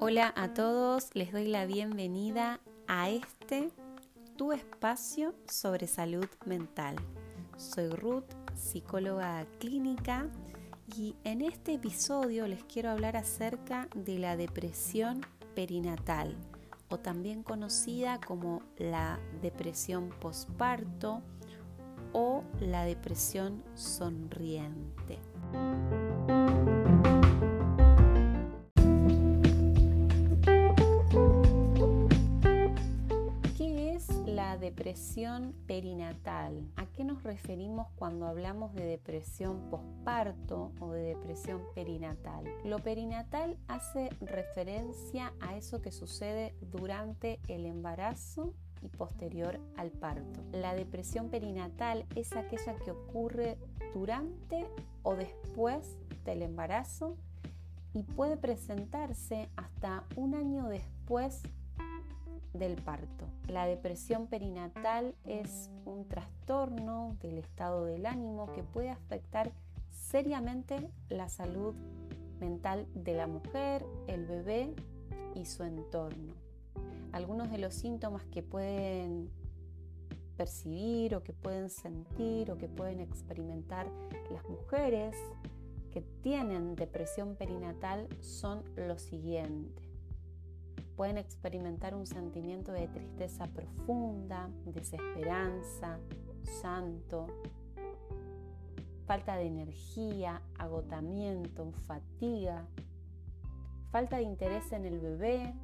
Hola a todos, les doy la bienvenida a este tu espacio sobre salud mental. Soy Ruth, psicóloga clínica y en este episodio les quiero hablar acerca de la depresión perinatal o también conocida como la depresión posparto o la depresión sonriente. depresión perinatal. ¿A qué nos referimos cuando hablamos de depresión posparto o de depresión perinatal? Lo perinatal hace referencia a eso que sucede durante el embarazo posterior al parto. La depresión perinatal es aquella que ocurre durante o después del embarazo y puede presentarse hasta un año después del parto. La depresión perinatal es un trastorno del estado del ánimo que puede afectar seriamente la salud mental de la mujer, el bebé y su entorno. Algunos de los síntomas que pueden percibir o que pueden sentir o que pueden experimentar las mujeres que tienen depresión perinatal son los siguientes. Pueden experimentar un sentimiento de tristeza profunda, desesperanza, santo, falta de energía, agotamiento, fatiga, falta de interés en el bebé,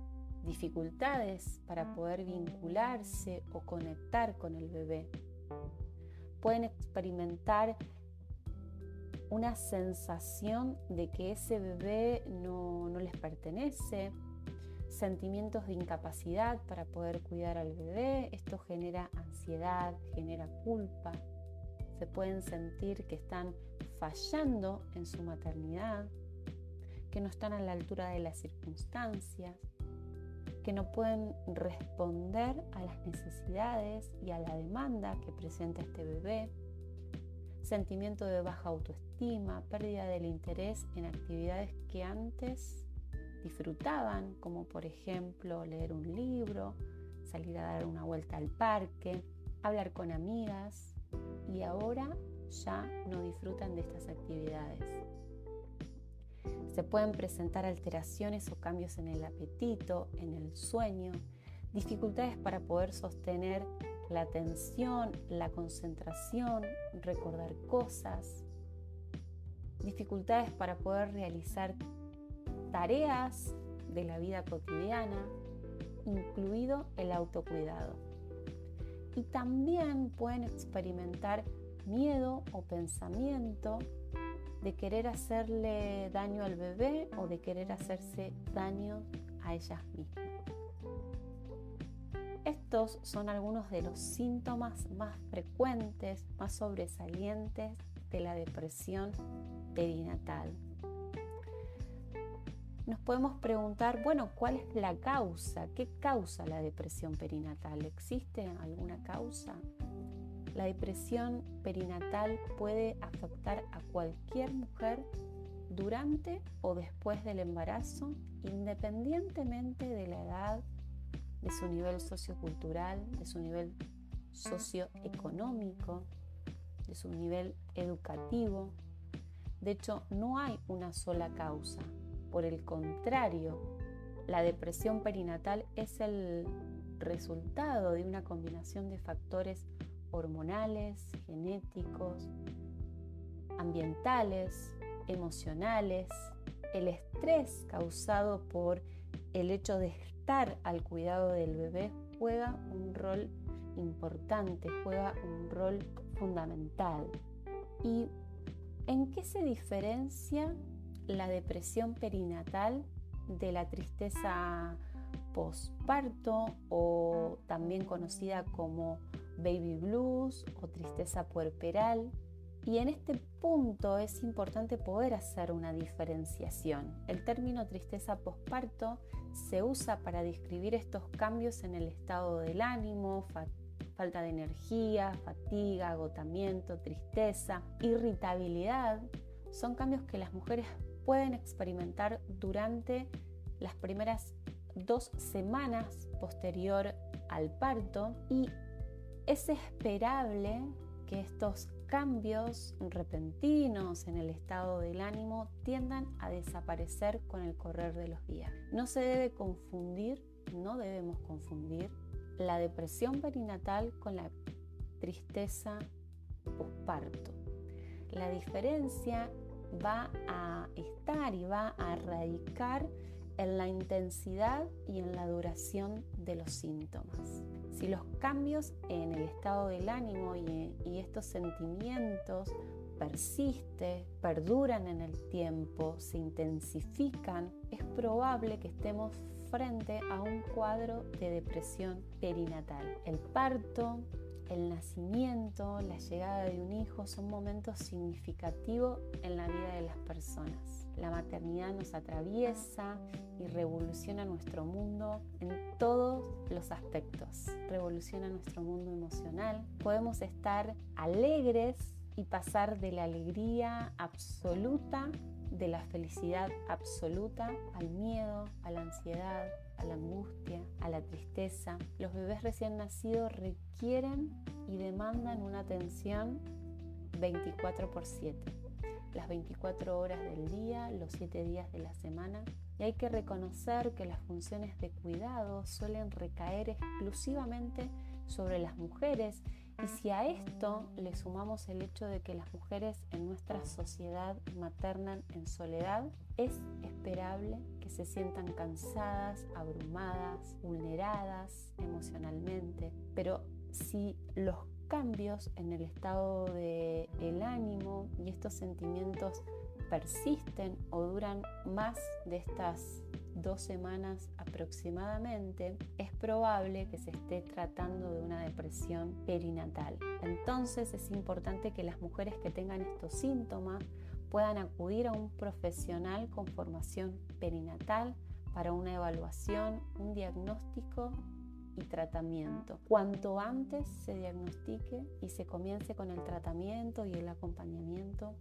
dificultades para poder vincularse o conectar con el bebé. Pueden experimentar una sensación de que ese bebé no, no les pertenece, sentimientos de incapacidad para poder cuidar al bebé. Esto genera ansiedad, genera culpa. Se pueden sentir que están fallando en su maternidad, que no están a la altura de las circunstancias, que no pueden responder a las necesidades y a la demanda que presenta este bebé, sentimiento de baja autoestima, pérdida del interés en actividades que antes disfrutaban, como por ejemplo leer un libro, salir a dar una vuelta al parque, hablar con amigas y ahora ya no disfrutan de estas actividades. Se pueden presentar alteraciones o cambios en el apetito, en el sueño, dificultades para poder sostener la atención, la concentración, recordar cosas, dificultades para poder realizar tareas de la vida cotidiana, incluido el autocuidado. Y también pueden experimentar miedo o pensamiento de querer hacerle daño al bebé o de querer hacerse daño a ellas mismas. Estos son algunos de los síntomas más frecuentes, más sobresalientes de la depresión perinatal nos podemos preguntar, bueno, ¿cuál es la causa? ¿Qué causa la depresión perinatal? ¿Existe alguna causa? La depresión perinatal puede afectar a cualquier mujer durante o después del embarazo, independientemente de la edad, de su nivel sociocultural, de su nivel socioeconómico, de su nivel educativo. De hecho, no hay una sola causa. Por el contrario, la depresión perinatal es el resultado de una combinación de factores hormonales, genéticos, ambientales, emocionales, el estrés causado por el hecho de estar al cuidado del bebé juega un rol importante, juega un rol fundamental. ¿Y en qué se diferencia la depresión perinatal de la tristeza postparto o también conocida como baby blues o tristeza puerperal. Y en este punto es importante poder hacer una diferenciación. El término tristeza postparto se usa para describir estos cambios en el estado del ánimo, falta de energía, fatiga, agotamiento, tristeza, irritabilidad, Son cambios que las mujeres pueden experimentar durante las primeras dos semanas posterior al parto y es esperable que estos cambios repentinos en el estado del ánimo tiendan a desaparecer con el correr de los días. No se debe confundir, no debemos confundir la depresión perinatal con la tristeza posparto. La diferencia va a estar y va a radicar en la intensidad y en la duración de los síntomas. Si los cambios en el estado del ánimo y, estos sentimientos persisten, perduran en el tiempo, se intensifican, es probable que estemos frente a un cuadro de depresión perinatal. El parto, el nacimiento, la llegada de un hijo son momentos significativos en la vida de las personas. La maternidad nos atraviesa y revoluciona nuestro mundo en todos los aspectos. Revoluciona nuestro mundo emocional. Podemos estar alegres y pasar de la alegría absoluta, de la felicidad absoluta, al miedo, a la ansiedad, a la angustia, a la tristeza. Los bebés recién nacidos requieren y demandan una atención 24 por 7, las 24 horas del día, los 7 días de la semana. Y hay que reconocer que las funciones de cuidado suelen recaer exclusivamente sobre las mujeres y si a esto le sumamos el hecho de que las mujeres en nuestra sociedad maternan en soledad, es esperable que se sientan cansadas, abrumadas, vulneradas emocionalmente. Pero si los cambios en el estado del el ánimo y estos sentimientos persisten o duran más de estas dos semanas aproximadamente, es probable que se esté tratando de una depresión perinatal. Entonces es importante que las mujeres que tengan estos síntomas puedan acudir a un profesional con formación perinatal para una evaluación, un diagnóstico y tratamiento. Cuanto antes se diagnostique y se comience con el tratamiento y el acompañamiento,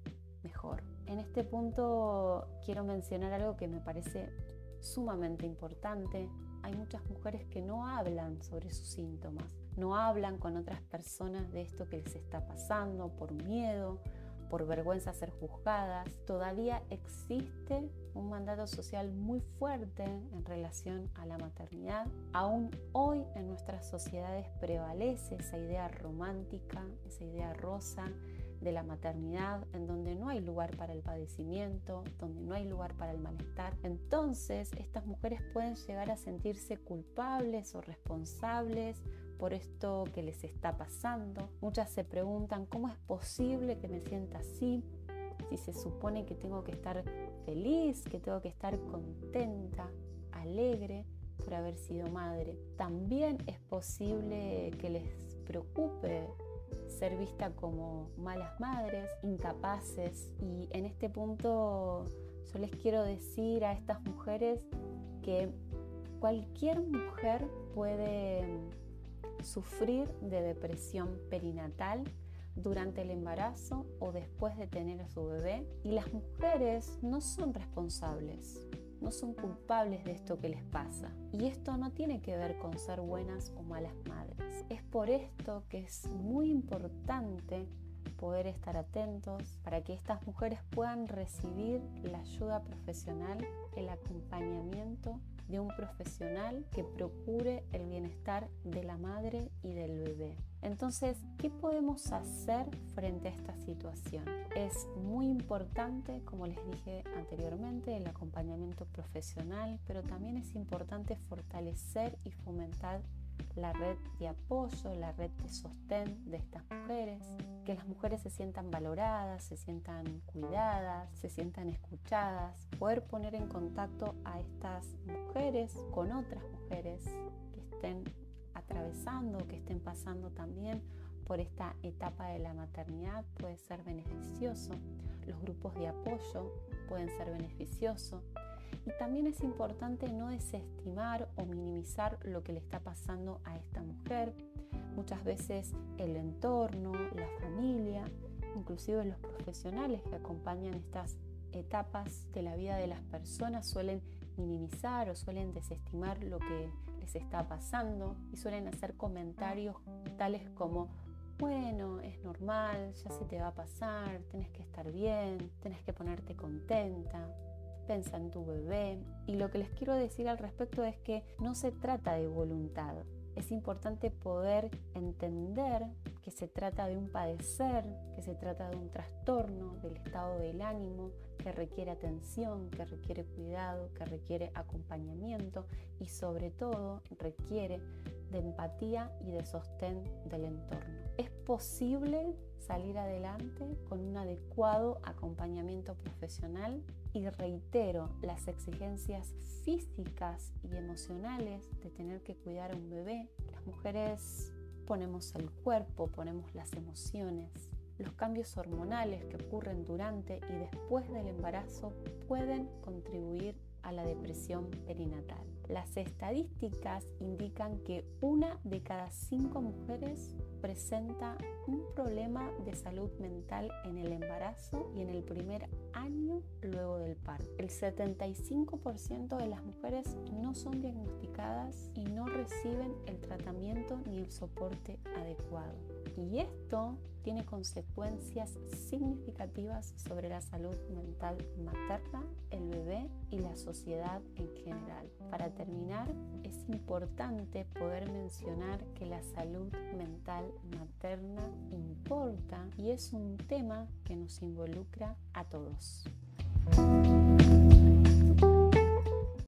mejor. En este punto quiero mencionar algo que me parece sumamente importante. Hay muchas mujeres que no hablan sobre sus síntomas, no hablan con otras personas de esto que les está pasando por miedo, por vergüenza ser juzgadas. Todavía existe un mandato social muy fuerte en relación a la maternidad. Aún hoy en nuestras sociedades prevalece esa idea romántica, esa idea rosa de la maternidad, en donde no hay lugar para el padecimiento, donde no hay lugar para el malestar. Entonces, estas mujeres pueden llegar a sentirse culpables o responsables por esto que les está pasando. Muchas se preguntan, ¿cómo es posible que me sienta así? Si se supone que tengo que estar feliz, que tengo que estar contenta, alegre por haber sido madre. También es posible que les preocupe ser vista como malas madres, incapaces. Y en este punto yo les quiero decir a estas mujeres que cualquier mujer puede sufrir de depresión perinatal durante el embarazo o después de tener a su bebé y las mujeres no son responsables no son culpables de esto que les pasa. Y esto no tiene que ver con ser buenas o malas madres. Es por esto que es muy importante poder estar atentos para que estas mujeres puedan recibir la ayuda profesional, el acompañamiento de un profesional que procure el bienestar de la madre y del bebé. Entonces, ¿qué podemos hacer frente a esta situación? Es muy importante, como les dije anteriormente, el acompañamiento profesional, pero también es importante fortalecer y fomentar la red de apoyo, la red de sostén de estas mujeres, que las mujeres se sientan valoradas, se sientan cuidadas, se sientan escuchadas, poder poner en contacto a estas mujeres con otras mujeres que estén atravesando, que estén pasando también por esta etapa de la maternidad puede ser beneficioso. Los grupos de apoyo pueden ser beneficiosos. Y también es importante no desestimar o minimizar lo que le está pasando a esta mujer. Muchas veces el entorno, la familia, inclusive los profesionales que acompañan estas etapas de la vida de las personas suelen minimizar o suelen desestimar lo que les está pasando y suelen hacer comentarios tales como bueno, es normal, ya se te va a pasar, tenés que estar bien, tenés que ponerte contenta, pensa en tu bebé. Y lo que les quiero decir al respecto es que no se trata de voluntad. Es importante poder entender que se trata de un padecer, que se trata de un trastorno del estado del ánimo, que requiere atención, que requiere cuidado, que requiere acompañamiento y sobre todo requiere de empatía y de sostén del entorno. Es posible salir adelante con un adecuado acompañamiento profesional y reitero las exigencias físicas y emocionales de tener que cuidar a un bebé. Las mujeres ponemos el cuerpo, ponemos las emociones. Los cambios hormonales que ocurren durante y después del embarazo pueden contribuir a la depresión perinatal. Las estadísticas indican que una de cada cinco mujeres presenta un problema de salud mental en el embarazo y en el primer año luego del parto. El 75% de las mujeres no son diagnosticadas y no reciben el tratamiento ni el soporte adecuado. Y esto tiene consecuencias significativas sobre la salud mental materna, el bebé y la sociedad en general. Para terminar, es importante poder mencionar que la salud mental materna importa y es un tema que nos involucra a todos.